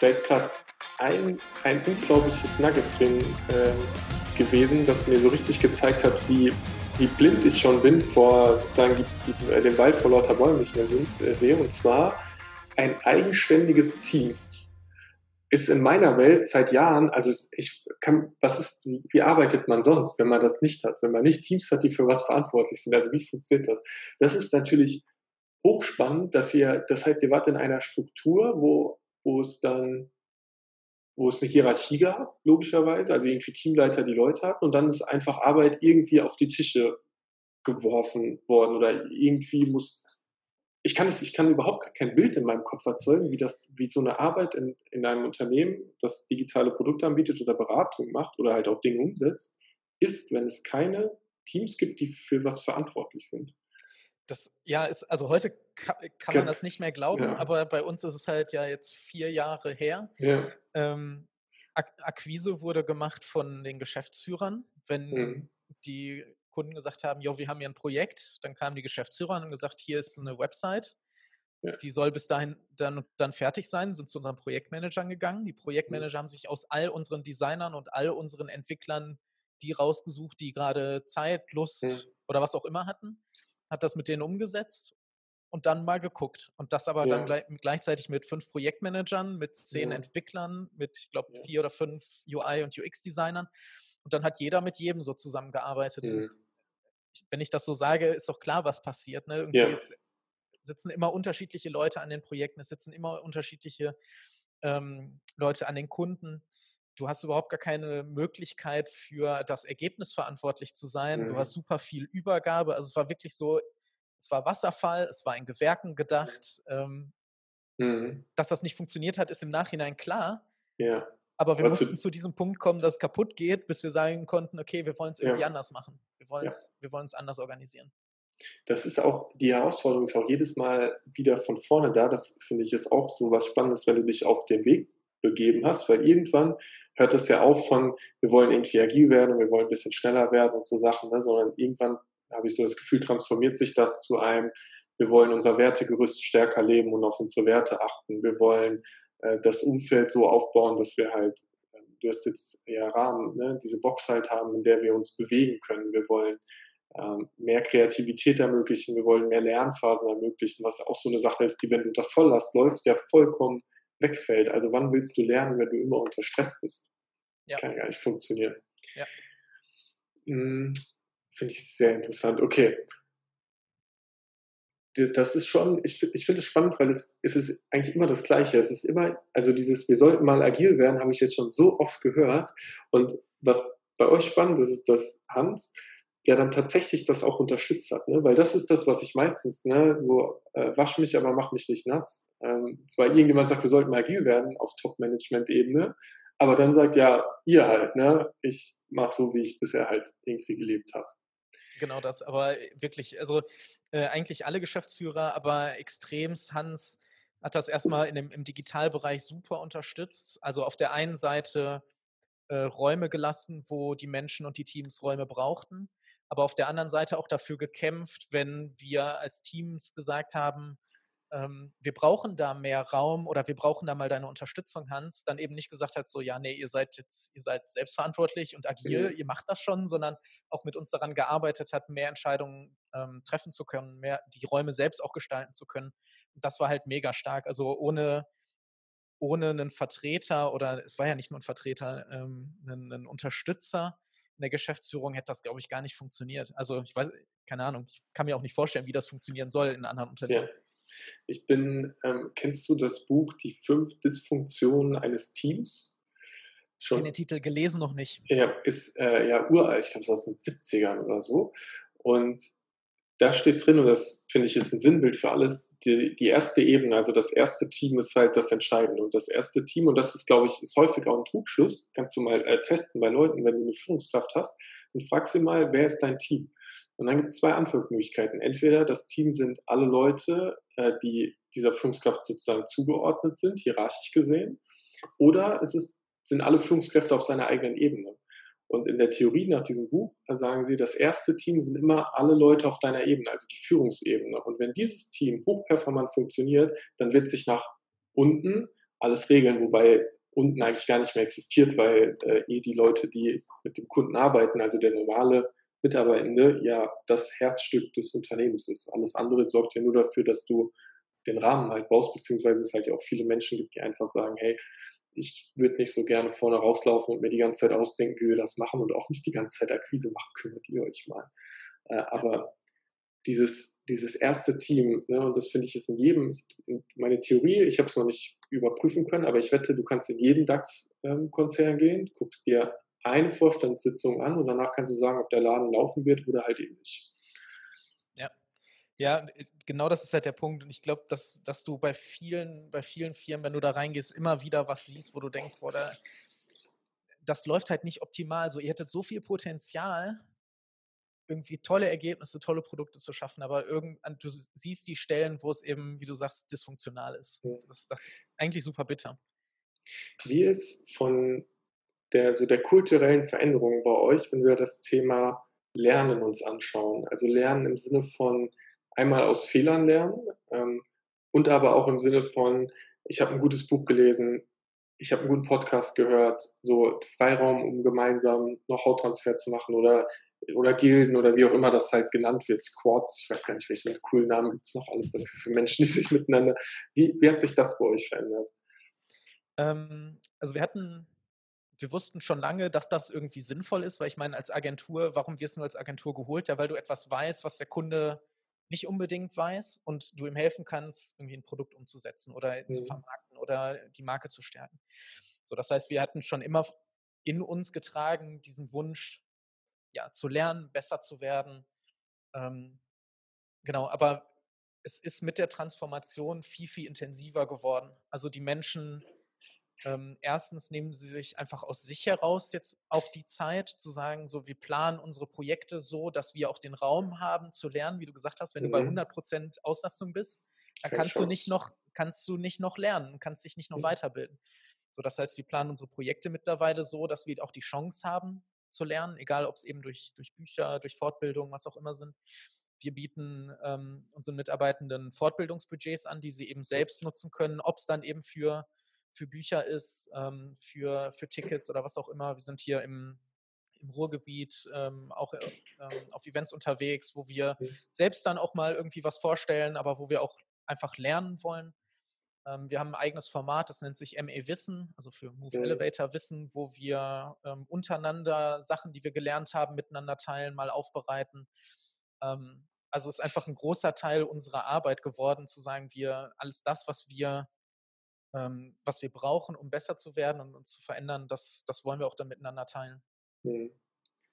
da ist gerade ein, ein unglaubliches Nugget drin äh, gewesen, das mir so richtig gezeigt hat, wie, wie blind ich schon bin vor sozusagen die, die, äh, den Wald vor lauter Bäumen nicht mehr sind, äh, sehe. Und zwar ein eigenständiges Team ist in meiner Welt seit Jahren, also ich kann, was ist, wie, wie, arbeitet man sonst, wenn man das nicht hat, wenn man nicht Teams hat, die für was verantwortlich sind, also wie funktioniert das? Das ist natürlich hochspannend, dass ihr, das heißt, ihr wart in einer Struktur, wo, wo es dann, wo es eine Hierarchie gab, logischerweise, also irgendwie Teamleiter, die Leute hatten, und dann ist einfach Arbeit irgendwie auf die Tische geworfen worden oder irgendwie muss ich kann es, ich kann überhaupt kein Bild in meinem Kopf erzeugen, wie das, wie so eine Arbeit in, in einem Unternehmen, das digitale Produkte anbietet oder Beratung macht oder halt auch Dinge umsetzt, ist, wenn es keine Teams gibt, die für was verantwortlich sind. Das, ja, ist, also heute kann, kann man das nicht mehr glauben, ja. aber bei uns ist es halt ja jetzt vier Jahre her. Ja. Ähm, Akquise wurde gemacht von den Geschäftsführern. Wenn mhm. die Kunden gesagt haben, jo, wir haben hier ein Projekt, dann kamen die Geschäftsführer und haben gesagt, hier ist eine Website, ja. die soll bis dahin dann, dann fertig sein, sind zu unseren Projektmanagern gegangen. Die Projektmanager mhm. haben sich aus all unseren Designern und all unseren Entwicklern die rausgesucht, die gerade Zeit, Lust mhm. oder was auch immer hatten, hat das mit denen umgesetzt und dann mal geguckt. Und das aber ja. dann gleich, gleichzeitig mit fünf Projektmanagern, mit zehn ja. Entwicklern, mit, ich glaube, vier oder fünf UI- und UX-Designern. Und dann hat jeder mit jedem so zusammengearbeitet. Mhm. wenn ich das so sage, ist doch klar, was passiert. Ne? Irgendwie ist, sitzen immer unterschiedliche Leute an den Projekten, es sitzen immer unterschiedliche ähm, Leute an den Kunden. Du hast überhaupt gar keine Möglichkeit für das Ergebnis verantwortlich zu sein. Mhm. Du hast super viel Übergabe. Also es war wirklich so, es war Wasserfall, es war in Gewerken gedacht. Ähm, mhm. Dass das nicht funktioniert hat, ist im Nachhinein klar. Ja. Aber wir mussten zu diesem Punkt kommen, dass es kaputt geht, bis wir sagen konnten, okay, wir wollen es irgendwie ja. anders machen. Wir wollen es ja. wir anders organisieren. Das ist auch, die Herausforderung ist auch jedes Mal wieder von vorne da. Das finde ich ist auch so was Spannendes, wenn du dich auf den Weg begeben hast, weil irgendwann hört das ja auf von, wir wollen irgendwie agil werden, wir wollen ein bisschen schneller werden und so Sachen, ne? sondern irgendwann habe ich so das Gefühl, transformiert sich das zu einem, wir wollen unser Wertegerüst stärker leben und auf unsere Werte achten. Wir wollen äh, das Umfeld so aufbauen, dass wir halt, ähm, du hast jetzt ja Rahmen, ne, diese Box halt haben, in der wir uns bewegen können. Wir wollen ähm, mehr Kreativität ermöglichen, wir wollen mehr Lernphasen ermöglichen, was auch so eine Sache ist, die, wenn du unter Volllast läufst, ja vollkommen wegfällt. Also wann willst du lernen, wenn du immer unter Stress bist? Ja. Kann ja gar nicht funktionieren. Ja. Hm, Finde ich sehr interessant. Okay, das ist schon, ich, ich finde es spannend, weil es, es ist eigentlich immer das Gleiche. Es ist immer, also dieses, wir sollten mal agil werden, habe ich jetzt schon so oft gehört. Und was bei euch spannend ist, ist, dass Hans ja dann tatsächlich das auch unterstützt hat. Ne? Weil das ist das, was ich meistens, ne, so äh, wasch mich, aber mach mich nicht nass. Ähm, zwar irgendjemand sagt, wir sollten agil werden auf Top-Management-Ebene, aber dann sagt ja, ihr halt, ne, ich mache so, wie ich bisher halt irgendwie gelebt habe. Genau das, aber wirklich, also äh, eigentlich alle Geschäftsführer, aber extremst Hans hat das erstmal in dem, im Digitalbereich super unterstützt. Also auf der einen Seite äh, Räume gelassen, wo die Menschen und die Teams Räume brauchten, aber auf der anderen Seite auch dafür gekämpft, wenn wir als Teams gesagt haben, ähm, wir brauchen da mehr Raum oder wir brauchen da mal deine Unterstützung, Hans, dann eben nicht gesagt hat, so, ja, nee, ihr seid jetzt, ihr seid selbstverantwortlich und agil, mhm. ihr macht das schon, sondern auch mit uns daran gearbeitet hat, mehr Entscheidungen ähm, treffen zu können, mehr die Räume selbst auch gestalten zu können. Und das war halt mega stark. Also ohne, ohne einen Vertreter oder es war ja nicht nur ein Vertreter, ähm, einen, einen Unterstützer in der Geschäftsführung hätte das, glaube ich, gar nicht funktioniert. Also ich weiß, keine Ahnung, ich kann mir auch nicht vorstellen, wie das funktionieren soll in anderen Unternehmen. Ja. Ich bin, ähm, kennst du das Buch Die fünf Dysfunktionen eines Teams? Schon, ich den Titel gelesen noch nicht. Ja, ist äh, ja uralt, ich glaube, aus den 70ern oder so. Und da steht drin, und das finde ich ist ein Sinnbild für alles, die, die erste Ebene, also das erste Team ist halt das Entscheidende. Und das erste Team, und das ist, glaube ich, ist häufig auch ein Trugschluss, kannst du mal äh, testen bei Leuten, wenn du eine Führungskraft hast, und frag sie mal, wer ist dein Team? Und dann gibt es zwei Antwortmöglichkeiten. Entweder das Team sind alle Leute, äh, die dieser Führungskraft sozusagen zugeordnet sind, hierarchisch gesehen, oder es ist, sind alle Führungskräfte auf seiner eigenen Ebene. Und in der Theorie nach diesem Buch sagen sie, das erste Team sind immer alle Leute auf deiner Ebene, also die Führungsebene. Und wenn dieses Team hochperformant funktioniert, dann wird sich nach unten alles regeln, wobei unten eigentlich gar nicht mehr existiert, weil äh, eh die Leute, die mit dem Kunden arbeiten, also der normale Mitarbeitende, ja das Herzstück des Unternehmens ist. Alles andere sorgt ja nur dafür, dass du den Rahmen halt baust, beziehungsweise es halt ja auch viele Menschen gibt, die einfach sagen, hey, ich würde nicht so gerne vorne rauslaufen und mir die ganze Zeit ausdenken, wie wir das machen und auch nicht die ganze Zeit Akquise machen, kümmert ihr euch mal. Äh, aber dieses, dieses erste Team, ne, und das finde ich ist in jedem, meine Theorie, ich habe es noch nicht überprüfen können, aber ich wette, du kannst in jeden DAX-Konzern ähm, gehen, guckst dir eine Vorstandssitzung an und danach kannst du sagen, ob der Laden laufen wird oder halt eben nicht. Ja. Ja, genau das ist halt der Punkt. Und ich glaube, dass, dass du bei vielen, bei vielen Firmen, wenn du da reingehst, immer wieder was siehst, wo du denkst, boah, da, das läuft halt nicht optimal. So, ihr hättet so viel Potenzial, irgendwie tolle Ergebnisse, tolle Produkte zu schaffen, aber irgend, du siehst die Stellen, wo es eben, wie du sagst, dysfunktional ist. Das, das ist eigentlich super bitter. Wie ist von der, so der kulturellen Veränderung bei euch, wenn wir das Thema Lernen uns anschauen? Also Lernen im Sinne von einmal aus Fehlern lernen ähm, und aber auch im Sinne von, ich habe ein gutes Buch gelesen, ich habe einen guten Podcast gehört, so Freiraum, um gemeinsam noch Hauttransfer zu machen oder oder Gilden oder wie auch immer das halt genannt wird, Squads, ich weiß gar nicht, welchen coolen Namen gibt es noch alles dafür für Menschen, die sich miteinander. Wie, wie hat sich das bei euch verändert? Ähm, also wir hatten, wir wussten schon lange, dass das irgendwie sinnvoll ist, weil ich meine, als Agentur, warum wirst du als Agentur geholt? Ja, weil du etwas weißt, was der Kunde nicht unbedingt weiß und du ihm helfen kannst, irgendwie ein Produkt umzusetzen oder mhm. zu vermarkten oder die Marke zu stärken. So, das heißt, wir hatten schon immer in uns getragen diesen Wunsch, ja, zu lernen, besser zu werden. Ähm, genau, aber es ist mit der Transformation viel, viel intensiver geworden. Also die Menschen, ähm, erstens nehmen sie sich einfach aus sich heraus jetzt auch die Zeit zu sagen, so wir planen unsere Projekte so, dass wir auch den Raum haben zu lernen, wie du gesagt hast, wenn mhm. du bei 100 Prozent Auslastung bist, dann Keine kannst Chance. du nicht noch kannst du nicht noch lernen, kannst dich nicht noch mhm. weiterbilden. So, das heißt, wir planen unsere Projekte mittlerweile so, dass wir auch die Chance haben, zu lernen, egal ob es eben durch, durch Bücher, durch Fortbildung, was auch immer sind. Wir bieten ähm, unseren Mitarbeitenden Fortbildungsbudgets an, die sie eben selbst nutzen können, ob es dann eben für, für Bücher ist, ähm, für, für Tickets oder was auch immer. Wir sind hier im, im Ruhrgebiet ähm, auch äh, ähm, auf Events unterwegs, wo wir selbst dann auch mal irgendwie was vorstellen, aber wo wir auch einfach lernen wollen. Ähm, wir haben ein eigenes Format, das nennt sich ME Wissen, also für Move. Elevator Wissen, wo wir ähm, untereinander Sachen, die wir gelernt haben, miteinander teilen, mal aufbereiten. Ähm, also es ist einfach ein großer Teil unserer Arbeit geworden, zu sagen, wir alles das, was wir, ähm, was wir brauchen, um besser zu werden und uns zu verändern, das, das wollen wir auch dann miteinander teilen. Mhm.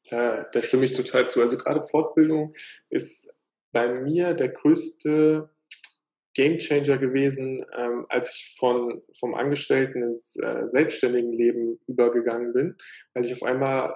Ja, da stimme ich total zu. Also gerade Fortbildung ist bei mir der größte Gamechanger gewesen, ähm, als ich von, vom Angestellten ins äh, selbstständigen Leben übergegangen bin, weil ich auf einmal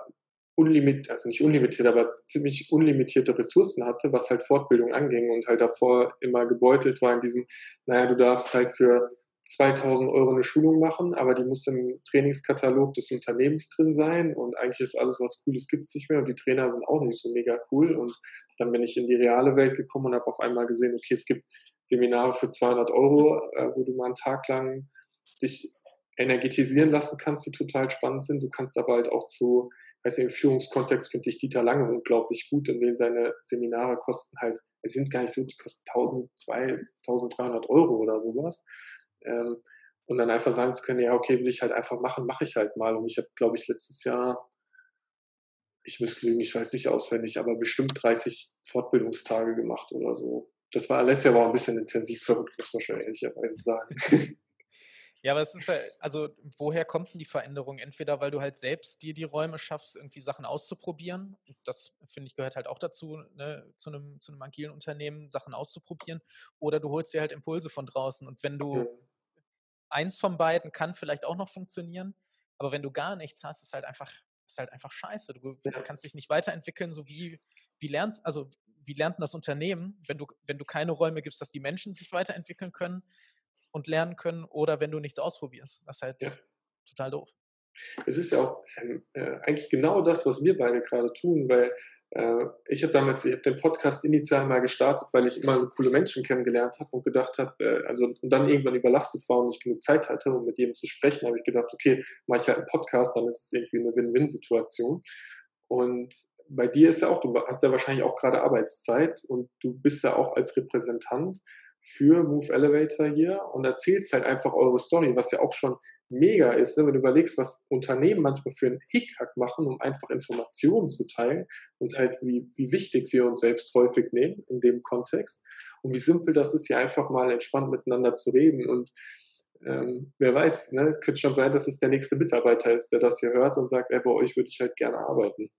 unlimitiert, also nicht unlimitiert, aber ziemlich unlimitierte Ressourcen hatte, was halt Fortbildung anging und halt davor immer gebeutelt war in diesem, naja, du darfst halt für 2000 Euro eine Schulung machen, aber die muss im Trainingskatalog des Unternehmens drin sein und eigentlich ist alles, was Cooles gibt es nicht mehr und die Trainer sind auch nicht so mega cool und dann bin ich in die reale Welt gekommen und habe auf einmal gesehen, okay, es gibt Seminare für 200 Euro, äh, wo du mal einen Tag lang dich energetisieren lassen kannst, die total spannend sind. Du kannst aber halt auch zu, weiß nicht, im Führungskontext finde ich Dieter Lange unglaublich gut, in dem seine Seminare kosten halt, es sind gar nicht so, die kosten 1000, 2300 Euro oder sowas. Ähm, und dann einfach sagen zu können, ja, okay, will ich halt einfach machen, mache ich halt mal. Und ich habe, glaube ich, letztes Jahr, ich müsste lügen, ich weiß nicht auswendig, aber bestimmt 30 Fortbildungstage gemacht oder so das war letztes Jahr war ein bisschen intensiv verrückt, muss man schon ehrlicherweise sagen. Ja, aber es ist halt, also woher kommt denn die Veränderung? Entweder weil du halt selbst dir die Räume schaffst, irgendwie Sachen auszuprobieren. Das finde ich gehört halt auch dazu, ne, zu, einem, zu einem agilen Unternehmen Sachen auszuprobieren. Oder du holst dir halt Impulse von draußen. Und wenn du mhm. Eins von beiden kann vielleicht auch noch funktionieren, aber wenn du gar nichts hast, ist halt einfach, ist halt einfach scheiße. Du kannst dich nicht weiterentwickeln, so wie, wie lernst, also wie lernt das Unternehmen, wenn du, wenn du keine Räume gibst, dass die Menschen sich weiterentwickeln können und lernen können oder wenn du nichts ausprobierst. Das ist halt ja. total doof. Es ist ja auch ähm, äh, eigentlich genau das, was wir beide gerade tun, weil ich habe damals, ich habe den Podcast initial mal gestartet, weil ich immer so coole Menschen kennengelernt habe und gedacht habe, äh, also und dann irgendwann überlastet war und nicht genug Zeit hatte, um mit jedem zu sprechen, habe ich gedacht, okay, mache ich halt einen Podcast, dann ist es irgendwie eine Win-Win-Situation. Und bei dir ist ja auch, du hast ja wahrscheinlich auch gerade Arbeitszeit und du bist ja auch als Repräsentant für Move Elevator hier und erzählst halt einfach eure Story, was ja auch schon mega ist, ne? wenn du überlegst, was Unternehmen manchmal für einen Hickhack machen, um einfach Informationen zu teilen und halt wie, wie wichtig wir uns selbst häufig nehmen in dem Kontext und wie simpel das ist, hier einfach mal entspannt miteinander zu reden und ähm, wer weiß, ne? es könnte schon sein, dass es der nächste Mitarbeiter ist, der das hier hört und sagt, ey, bei euch würde ich halt gerne arbeiten.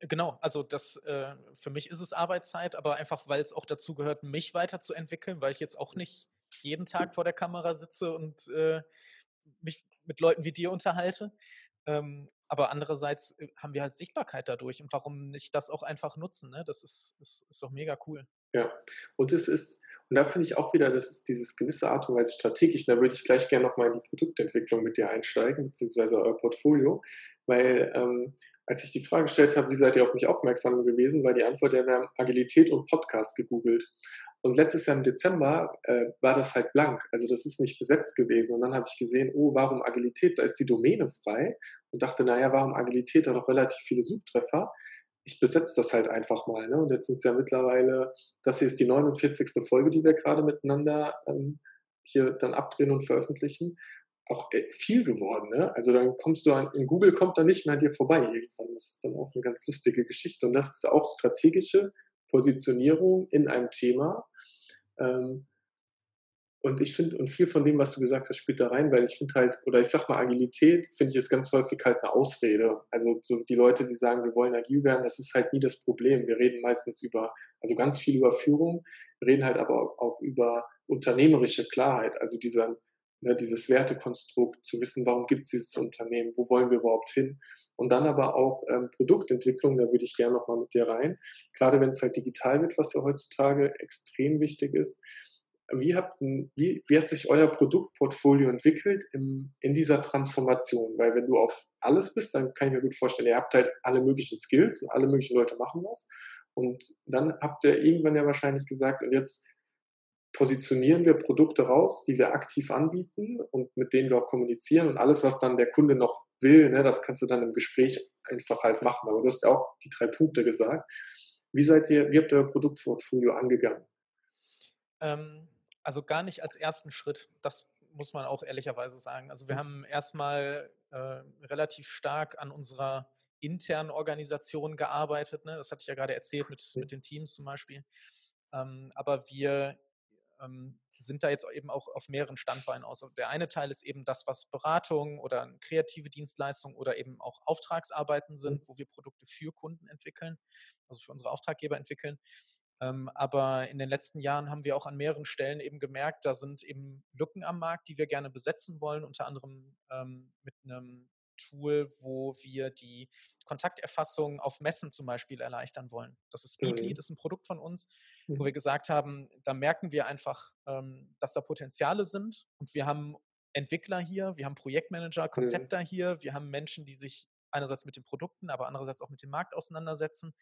Genau, also das äh, für mich ist es Arbeitszeit, aber einfach, weil es auch dazu gehört, mich weiterzuentwickeln, weil ich jetzt auch nicht jeden Tag vor der Kamera sitze und äh, mich mit Leuten wie dir unterhalte. Ähm, aber andererseits äh, haben wir halt Sichtbarkeit dadurch und warum nicht das auch einfach nutzen? Ne? Das ist, ist, ist doch mega cool. Ja, und es ist, und da finde ich auch wieder, das ist dieses gewisse Art und Weise strategisch. Da würde ich gleich gerne nochmal in die Produktentwicklung mit dir einsteigen, beziehungsweise euer Portfolio, weil ähm, als ich die Frage gestellt habe, wie seid ihr auf mich aufmerksam gewesen, war die Antwort, ja, wir haben Agilität und Podcast gegoogelt. Und letztes Jahr im Dezember äh, war das halt blank. Also das ist nicht besetzt gewesen. Und dann habe ich gesehen, oh, warum Agilität? Da ist die Domäne frei. Und dachte, naja, warum Agilität? Da doch relativ viele Suchtreffer. Ich besetze das halt einfach mal. Ne? Und jetzt sind es ja mittlerweile, das hier ist die 49. Folge, die wir gerade miteinander ähm, hier dann abdrehen und veröffentlichen auch äh, viel geworden. Ne? Also dann kommst du an, in Google kommt dann nicht mehr an dir vorbei irgendwann. Das ist dann auch eine ganz lustige Geschichte. Und das ist auch strategische Positionierung in einem Thema. Ähm, und ich finde, und viel von dem, was du gesagt hast, spielt da rein, weil ich finde halt, oder ich sag mal, Agilität, finde ich, ist ganz häufig halt eine Ausrede. Also so die Leute, die sagen, wir wollen agil werden, das ist halt nie das Problem. Wir reden meistens über, also ganz viel über Führung, wir reden halt aber auch über unternehmerische Klarheit, also dieser ne, dieses Wertekonstrukt, zu wissen, warum gibt es dieses Unternehmen, wo wollen wir überhaupt hin. Und dann aber auch ähm, Produktentwicklung, da würde ich gerne nochmal mit dir rein. Gerade wenn es halt digital wird, was ja heutzutage extrem wichtig ist. Wie, habt, wie, wie hat sich euer Produktportfolio entwickelt im, in dieser Transformation? Weil wenn du auf alles bist, dann kann ich mir gut vorstellen, ihr habt halt alle möglichen Skills und alle möglichen Leute machen was. Und dann habt ihr irgendwann ja wahrscheinlich gesagt, und jetzt positionieren wir Produkte raus, die wir aktiv anbieten und mit denen wir auch kommunizieren und alles, was dann der Kunde noch will, ne, das kannst du dann im Gespräch einfach halt machen. Aber du hast ja auch die drei Punkte gesagt. Wie seid ihr, wie habt ihr euer Produktportfolio angegangen? Ähm, also gar nicht als ersten Schritt. Das muss man auch ehrlicherweise sagen. Also wir mhm. haben erstmal äh, relativ stark an unserer internen Organisation gearbeitet. Ne? Das hatte ich ja gerade erzählt mit, mhm. mit den Teams zum Beispiel. Ähm, aber wir ähm, sind da jetzt eben auch auf mehreren Standbeinen aus. Der eine Teil ist eben das, was Beratung oder kreative Dienstleistungen oder eben auch Auftragsarbeiten mhm. sind, wo wir Produkte für Kunden entwickeln, also für unsere Auftraggeber entwickeln. Ähm, aber in den letzten Jahren haben wir auch an mehreren Stellen eben gemerkt, da sind eben Lücken am Markt, die wir gerne besetzen wollen, unter anderem ähm, mit einem Tool, wo wir die Kontakterfassung auf Messen zum Beispiel erleichtern wollen. Das ist Speedly, mhm. ist ein Produkt von uns, mhm. wo wir gesagt haben, da merken wir einfach, ähm, dass da Potenziale sind und wir haben Entwickler hier, wir haben Projektmanager, mhm. Konzepter mhm. hier, wir haben Menschen, die sich einerseits mit den Produkten, aber andererseits auch mit dem Markt auseinandersetzen.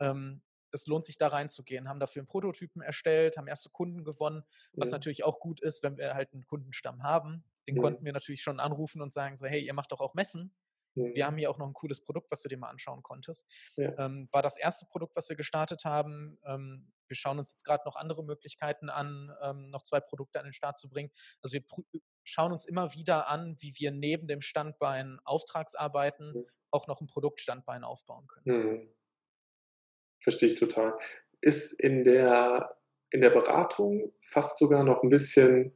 Ähm, das lohnt sich da reinzugehen, haben dafür einen Prototypen erstellt, haben erste Kunden gewonnen, was ja. natürlich auch gut ist, wenn wir halt einen Kundenstamm haben. Den ja. konnten wir natürlich schon anrufen und sagen so, hey, ihr macht doch auch Messen. Ja. Wir haben hier auch noch ein cooles Produkt, was du dir mal anschauen konntest. Ähm, war das erste Produkt, was wir gestartet haben. Ähm, wir schauen uns jetzt gerade noch andere Möglichkeiten an, ähm, noch zwei Produkte an den Start zu bringen. Also wir schauen uns immer wieder an, wie wir neben dem Standbein Auftragsarbeiten auch noch ein Produktstandbein aufbauen können. Verstehe ich total. Ist in der, in der Beratung fast sogar noch ein bisschen,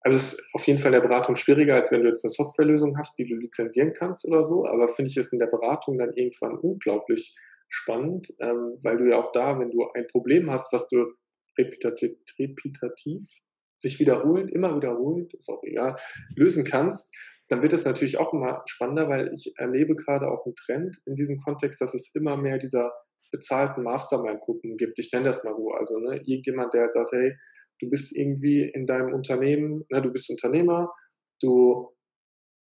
also ist auf jeden Fall in der Beratung schwieriger, als wenn du jetzt eine Softwarelösung hast, die du lizenzieren kannst oder so, aber finde ich es in der Beratung dann irgendwann unglaublich spannend, ähm, weil du ja auch da, wenn du ein Problem hast, was du repetitiv, repetitiv sich wiederholend, immer wiederholend, ist auch egal, lösen kannst, dann wird es natürlich auch immer spannender, weil ich erlebe gerade auch einen Trend in diesem Kontext, dass es immer mehr dieser bezahlten Mastermind-Gruppen gibt. Ich nenne das mal so. Also ne, irgendjemand, der halt sagt, hey, du bist irgendwie in deinem Unternehmen, ne, du bist Unternehmer, du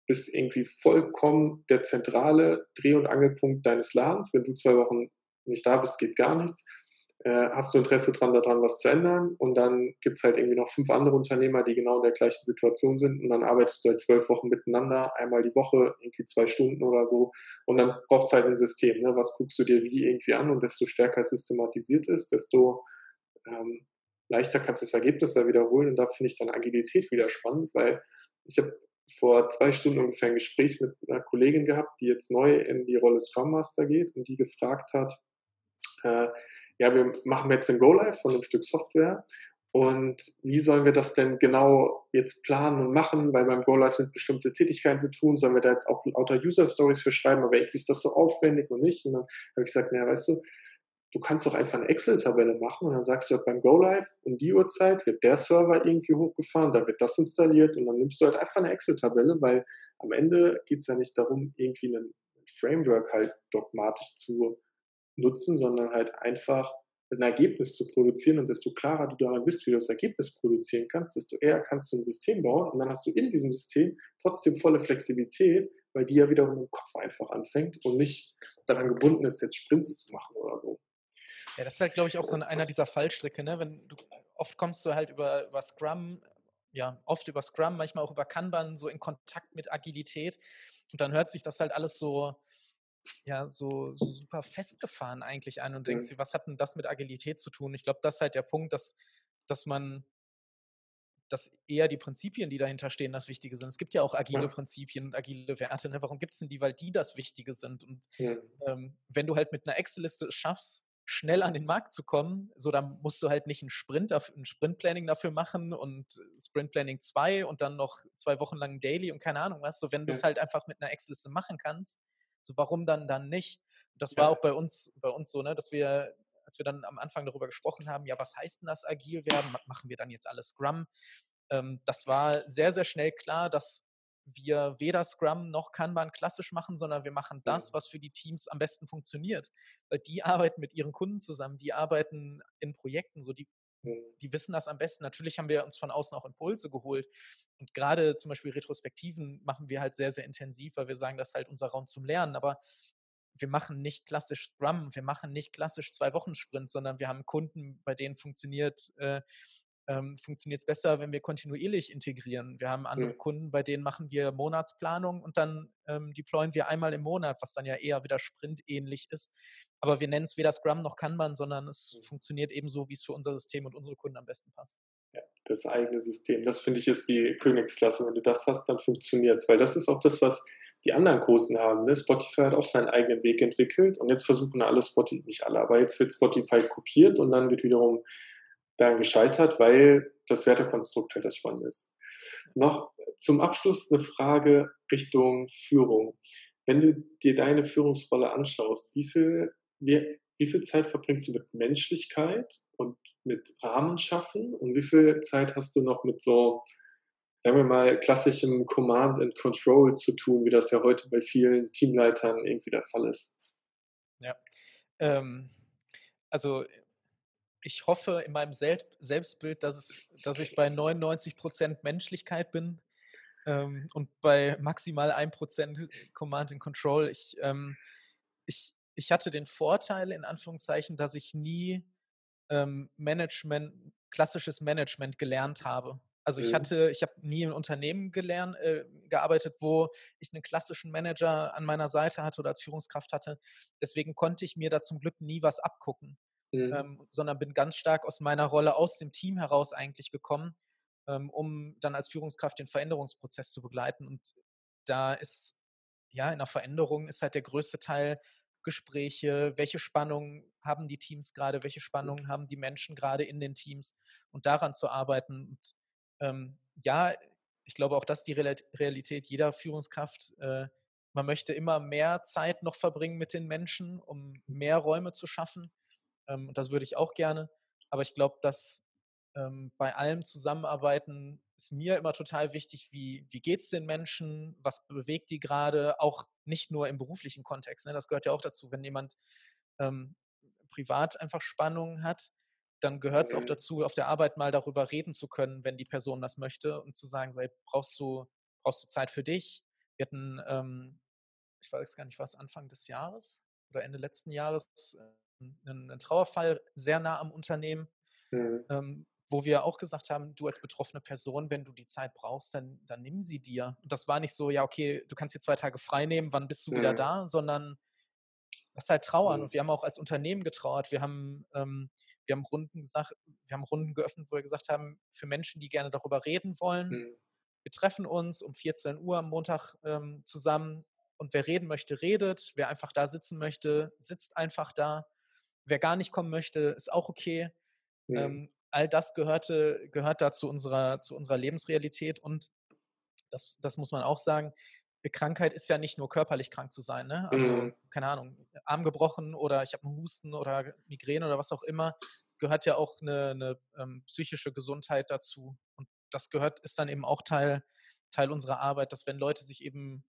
bist irgendwie vollkommen der zentrale Dreh- und Angelpunkt deines Ladens. Wenn du zwei Wochen nicht da bist, geht gar nichts. Äh, hast du Interesse daran, daran was zu ändern? Und dann gibt es halt irgendwie noch fünf andere Unternehmer, die genau in der gleichen Situation sind. Und dann arbeitest du halt zwölf Wochen miteinander, einmal die Woche, irgendwie zwei Stunden oder so. Und dann braucht es halt ein System. Ne? Was guckst du dir wie irgendwie an? Und desto stärker es systematisiert ist, desto ähm, leichter kannst du das Ergebnis da wiederholen. Und da finde ich dann Agilität wieder spannend, weil ich habe vor zwei Stunden ungefähr ein Gespräch mit einer Kollegin gehabt, die jetzt neu in die Rolle Scrum Master geht und die gefragt hat, äh, ja, wir machen jetzt ein Go-Live von einem Stück Software und wie sollen wir das denn genau jetzt planen und machen? Weil beim Go-Live sind bestimmte Tätigkeiten zu tun. Sollen wir da jetzt auch lauter User-Stories für schreiben? Aber irgendwie ist das so aufwendig und nicht. Und dann habe ich gesagt, naja, weißt du, du kannst doch einfach eine Excel-Tabelle machen und dann sagst du halt beim Go-Live um die Uhrzeit wird der Server irgendwie hochgefahren, da wird das installiert und dann nimmst du halt einfach eine Excel-Tabelle, weil am Ende geht es ja nicht darum, irgendwie ein Framework halt dogmatisch zu nutzen, sondern halt einfach ein Ergebnis zu produzieren und desto klarer du daran bist, wie du das Ergebnis produzieren kannst, desto eher kannst du ein System bauen und dann hast du in diesem System trotzdem volle Flexibilität, weil die ja wiederum im Kopf einfach anfängt und nicht daran gebunden ist, jetzt Sprints zu machen oder so. Ja, das ist halt, glaube ich, auch so einer dieser Fallstricke, ne? Wenn du, oft kommst du halt über, über Scrum, ja, oft über Scrum, manchmal auch über Kanban so in Kontakt mit Agilität und dann hört sich das halt alles so, ja, so, so super festgefahren eigentlich an und denkst dir, was hat denn das mit Agilität zu tun? Ich glaube, das ist halt der Punkt, dass, dass man, dass eher die Prinzipien, die dahinter stehen, das Wichtige sind. Es gibt ja auch agile ja. Prinzipien und agile Werte. Ne? Warum gibt es denn die? Weil die das Wichtige sind. Und ja. ähm, wenn du halt mit einer Excel-Liste schaffst, schnell an den Markt zu kommen, so dann musst du halt nicht einen Sprint, ein Sprintplanning dafür machen und Sprintplanning 2 und dann noch zwei Wochen lang Daily und keine Ahnung was. So wenn du es halt einfach mit einer Excel-Liste machen kannst, so, warum dann dann nicht? das war auch bei uns, bei uns so, ne, dass wir, als wir dann am Anfang darüber gesprochen haben, ja, was heißt denn das agil werden? Machen wir dann jetzt alles Scrum? Ähm, das war sehr, sehr schnell klar, dass wir weder Scrum noch Kanban klassisch machen, sondern wir machen das, was für die Teams am besten funktioniert. Weil die arbeiten mit ihren Kunden zusammen, die arbeiten in Projekten, so die, die wissen das am besten. Natürlich haben wir uns von außen auch Impulse geholt. Und gerade zum Beispiel Retrospektiven machen wir halt sehr, sehr intensiv, weil wir sagen, das ist halt unser Raum zum Lernen. Aber wir machen nicht klassisch Scrum, wir machen nicht klassisch zwei Wochen Sprint, sondern wir haben Kunden, bei denen funktioniert äh, ähm, funktioniert es besser, wenn wir kontinuierlich integrieren. Wir haben andere mhm. Kunden, bei denen machen wir Monatsplanung und dann ähm, deployen wir einmal im Monat, was dann ja eher wieder Sprint-ähnlich ist. Aber wir nennen es weder Scrum noch Kanban, sondern es mhm. funktioniert eben so, wie es für unser System und unsere Kunden am besten passt. Ja, das eigene System, das finde ich ist die Königsklasse. Wenn du das hast, dann funktioniert es. Weil das ist auch das, was die anderen Großen haben. Ne? Spotify hat auch seinen eigenen Weg entwickelt und jetzt versuchen alle Spotify, nicht alle, aber jetzt wird Spotify kopiert und dann wird wiederum daran gescheitert, weil das Wertekonstrukt halt das Spannende ist. Noch zum Abschluss eine Frage Richtung Führung. Wenn du dir deine Führungsrolle anschaust, wie viel, wie, wie viel Zeit verbringst du mit Menschlichkeit und mit Rahmen schaffen und wie viel Zeit hast du noch mit so, sagen wir mal, klassischem Command and Control zu tun, wie das ja heute bei vielen Teamleitern irgendwie der Fall ist? Ja, ähm, also ich hoffe in meinem Sel Selbstbild, dass, es, dass ich bei 99 Prozent Menschlichkeit bin ähm, und bei maximal 1 Prozent Command and Control. Ich, ähm, ich, ich hatte den Vorteil, in Anführungszeichen, dass ich nie ähm, Management, klassisches Management gelernt habe. Also ich mhm. hatte, ich habe nie in Unternehmen gelernt, äh, gearbeitet, wo ich einen klassischen Manager an meiner Seite hatte oder als Führungskraft hatte. Deswegen konnte ich mir da zum Glück nie was abgucken mhm. ähm, sondern bin ganz stark aus meiner Rolle aus dem Team heraus eigentlich gekommen, ähm, um dann als Führungskraft den Veränderungsprozess zu begleiten. Und da ist, ja, in der Veränderung ist halt der größte Teil Gespräche, welche Spannungen haben die Teams gerade, welche Spannungen haben die Menschen gerade in den Teams und daran zu arbeiten. Und ähm, ja, ich glaube auch, das ist die Realität jeder Führungskraft. Äh, man möchte immer mehr Zeit noch verbringen mit den Menschen, um mehr Räume zu schaffen. Ähm, und das würde ich auch gerne. Aber ich glaube, dass ähm, bei allem Zusammenarbeiten ist mir immer total wichtig, wie, wie geht es den Menschen, was bewegt die gerade, auch nicht nur im beruflichen Kontext. Ne? Das gehört ja auch dazu, wenn jemand ähm, privat einfach Spannungen hat, dann gehört es auch mhm. dazu, auf der Arbeit mal darüber reden zu können, wenn die Person das möchte und zu sagen, so, hey, brauchst du, brauchst du Zeit für dich? Wir hatten, ähm, ich weiß gar nicht was, Anfang des Jahres, oder Ende letzten Jahres einen, einen Trauerfall sehr nah am Unternehmen, mhm. ähm, wo wir auch gesagt haben, du als betroffene Person, wenn du die Zeit brauchst, dann, dann nimm sie dir. Und das war nicht so, ja, okay, du kannst hier zwei Tage frei nehmen, wann bist du mhm. wieder da, sondern das ist halt Trauern. Mhm. Und wir haben auch als Unternehmen getrauert. Wir haben, ähm, wir haben Runden gesagt, wir haben Runden geöffnet, wo wir gesagt haben, für Menschen, die gerne darüber reden wollen, mhm. wir treffen uns um 14 Uhr am Montag ähm, zusammen und wer reden möchte, redet. Wer einfach da sitzen möchte, sitzt einfach da. Wer gar nicht kommen möchte, ist auch okay. Mhm. Ähm, all das gehörte, gehört da zu unserer, zu unserer Lebensrealität und das, das muss man auch sagen. Krankheit ist ja nicht nur körperlich krank zu sein, ne? Also, mhm. keine Ahnung, Arm gebrochen oder ich habe einen Husten oder Migräne oder was auch immer. Gehört ja auch eine, eine ähm, psychische Gesundheit dazu. Und das gehört, ist dann eben auch Teil, Teil unserer Arbeit, dass wenn Leute sich eben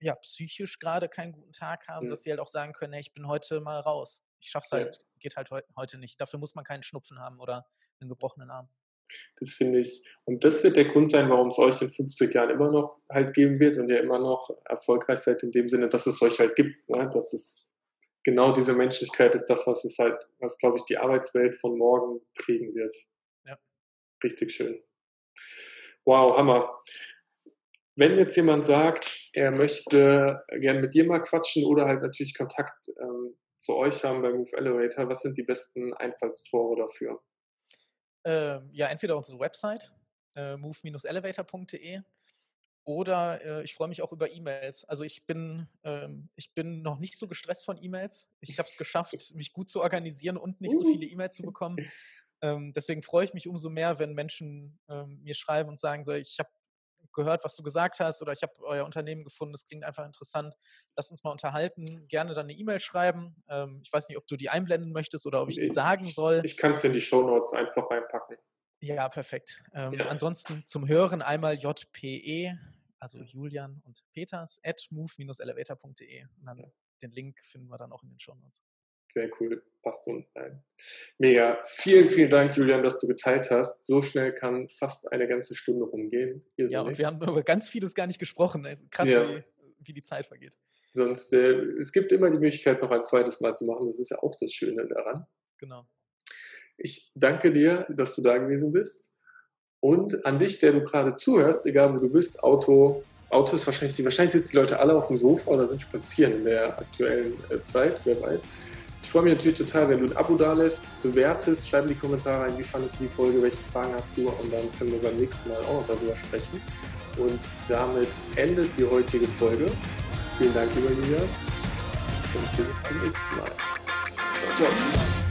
ja, psychisch gerade keinen guten Tag haben, mhm. dass sie halt auch sagen können, hey, ich bin heute mal raus. Ich schaff's halt, ja. geht halt heute nicht. Dafür muss man keinen Schnupfen haben oder einen gebrochenen Arm. Das finde ich. Und das wird der Grund sein, warum es euch in 50 Jahren immer noch halt geben wird und ihr immer noch erfolgreich seid in dem Sinne, dass es euch halt gibt. Ne? Dass es genau diese Menschlichkeit ist das, was es halt, was glaube ich die Arbeitswelt von morgen prägen wird. Ja. Richtig schön. Wow, Hammer. Wenn jetzt jemand sagt, er möchte gern mit dir mal quatschen oder halt natürlich Kontakt ähm, zu euch haben beim Move Elevator, was sind die besten Einfallstore dafür? Ähm, ja, entweder unsere Website, äh, move-elevator.de oder äh, ich freue mich auch über E-Mails. Also ich bin, ähm, ich bin noch nicht so gestresst von E-Mails. Ich habe es geschafft, mich gut zu organisieren und nicht so uh. viele E-Mails zu bekommen. Ähm, deswegen freue ich mich umso mehr, wenn Menschen ähm, mir schreiben und sagen, so, ich habe gehört, was du gesagt hast oder ich habe euer Unternehmen gefunden, das klingt einfach interessant. Lass uns mal unterhalten. Gerne dann eine E-Mail schreiben. Ähm, ich weiß nicht, ob du die einblenden möchtest oder ob ich die sagen soll. Ich kann es in die Show Notes einfach reinpacken. Ja, perfekt. Ähm, ja. Ansonsten zum Hören einmal JPE, also Julian und Peters, at move-elevator.de. Und dann den Link finden wir dann auch in den Show Notes. Sehr cool, passt so rein. Mega. Vielen, vielen Dank, Julian, dass du geteilt hast. So schnell kann fast eine ganze Stunde rumgehen. ja, und wir haben über ganz vieles gar nicht gesprochen. Krass, ja. wie, wie, die Zeit vergeht. Sonst, äh, es gibt immer die Möglichkeit, noch ein zweites Mal zu machen. Das ist ja auch das Schöne daran. Genau. Ich danke dir, dass du da gewesen bist. Und an dich, der du gerade zuhörst, egal wo du bist, Auto, Auto ist wahrscheinlich, wahrscheinlich sitzen die Leute alle auf dem Sofa oder sind spazieren in der aktuellen äh, Zeit, wer weiß. Ich freue mich natürlich total, wenn du ein Abo da lässt, bewertest, schreib in die Kommentare rein, wie fandest du die Folge, welche Fragen hast du und dann können wir beim nächsten Mal auch noch darüber sprechen. Und damit endet die heutige Folge. Vielen Dank, lieber Julia. Und bis zum nächsten Mal. Ciao, ciao.